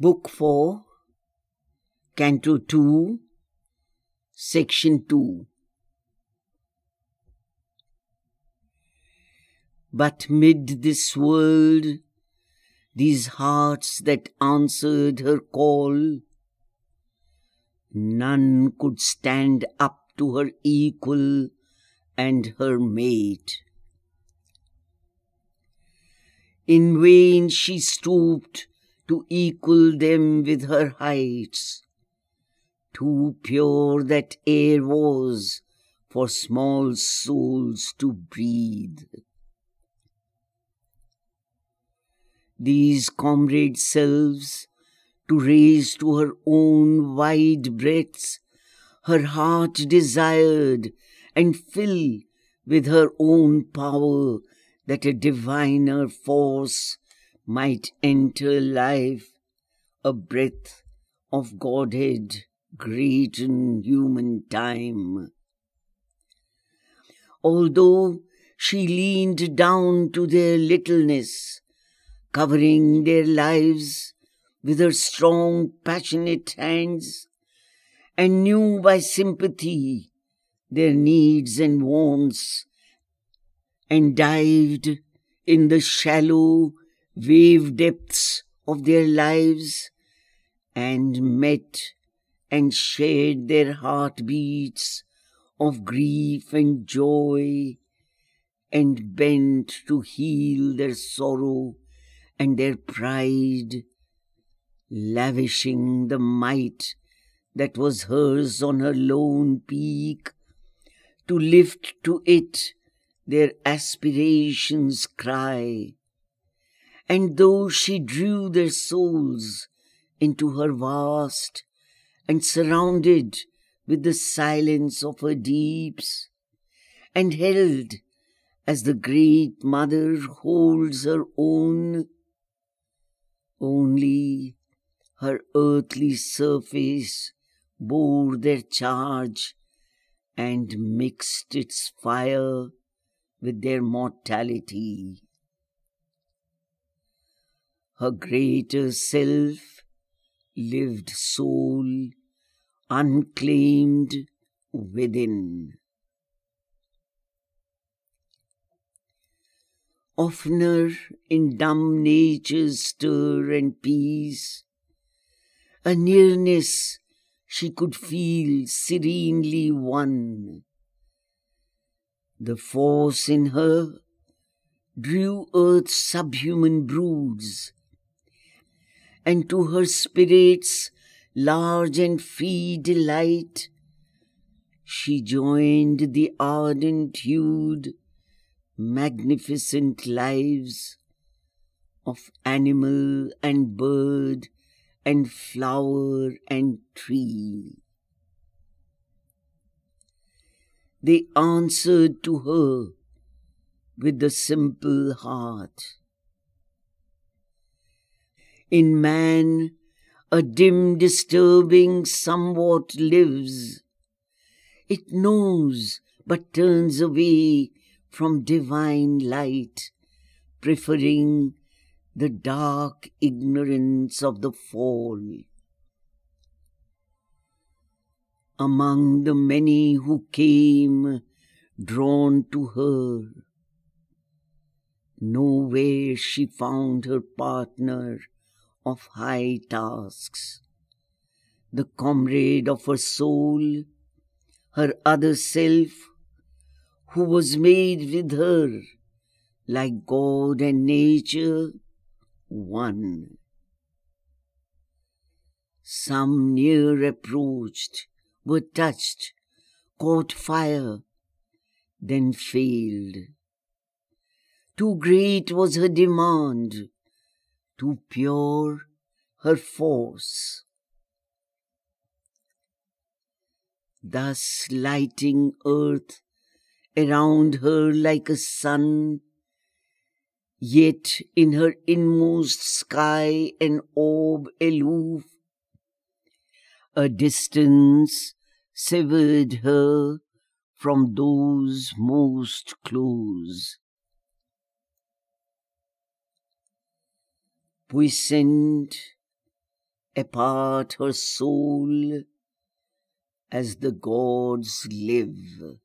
Book 4, Canto 2, Section 2. But mid this world, these hearts that answered her call, none could stand up to her equal and her mate. In vain she stooped to equal them with her heights. Too pure that air was for small souls to breathe. These comrade selves to raise to her own wide breadths her heart desired and fill with her own power that a diviner force might enter life, a breath of Godhead great in human time. Although she leaned down to their littleness, covering their lives with her strong, passionate hands, and knew by sympathy their needs and wants, and dived in the shallow, wave depths of their lives and met and shared their heartbeats of grief and joy and bent to heal their sorrow and their pride, lavishing the might that was hers on her lone peak, to lift to it their aspirations' cry and though she drew their souls into her vast and surrounded with the silence of her deeps, and held as the great mother holds her own, only her earthly surface bore their charge and mixed its fire with their mortality her greater self lived soul unclaimed within. Oftener in dumb nature's stir and peace, a nearness she could feel serenely won. The force in her drew earth's subhuman broods and to her spirit's large and free delight, she joined the ardent hued, magnificent lives of animal and bird and flower and tree. They answered to her with the simple heart in man, a dim, disturbing somewhat lives. It knows, but turns away from divine light, preferring the dark ignorance of the fall. Among the many who came drawn to her, nowhere she found her partner of high tasks, the comrade of her soul, her other self, who was made with her, like God and nature, one. Some near approached, were touched, caught fire, then failed. Too great was her demand, too pure her force. Thus lighting earth around her like a sun, yet in her inmost sky an orb aloof, a distance severed her from those most close. Puissant apart her soul as the gods live.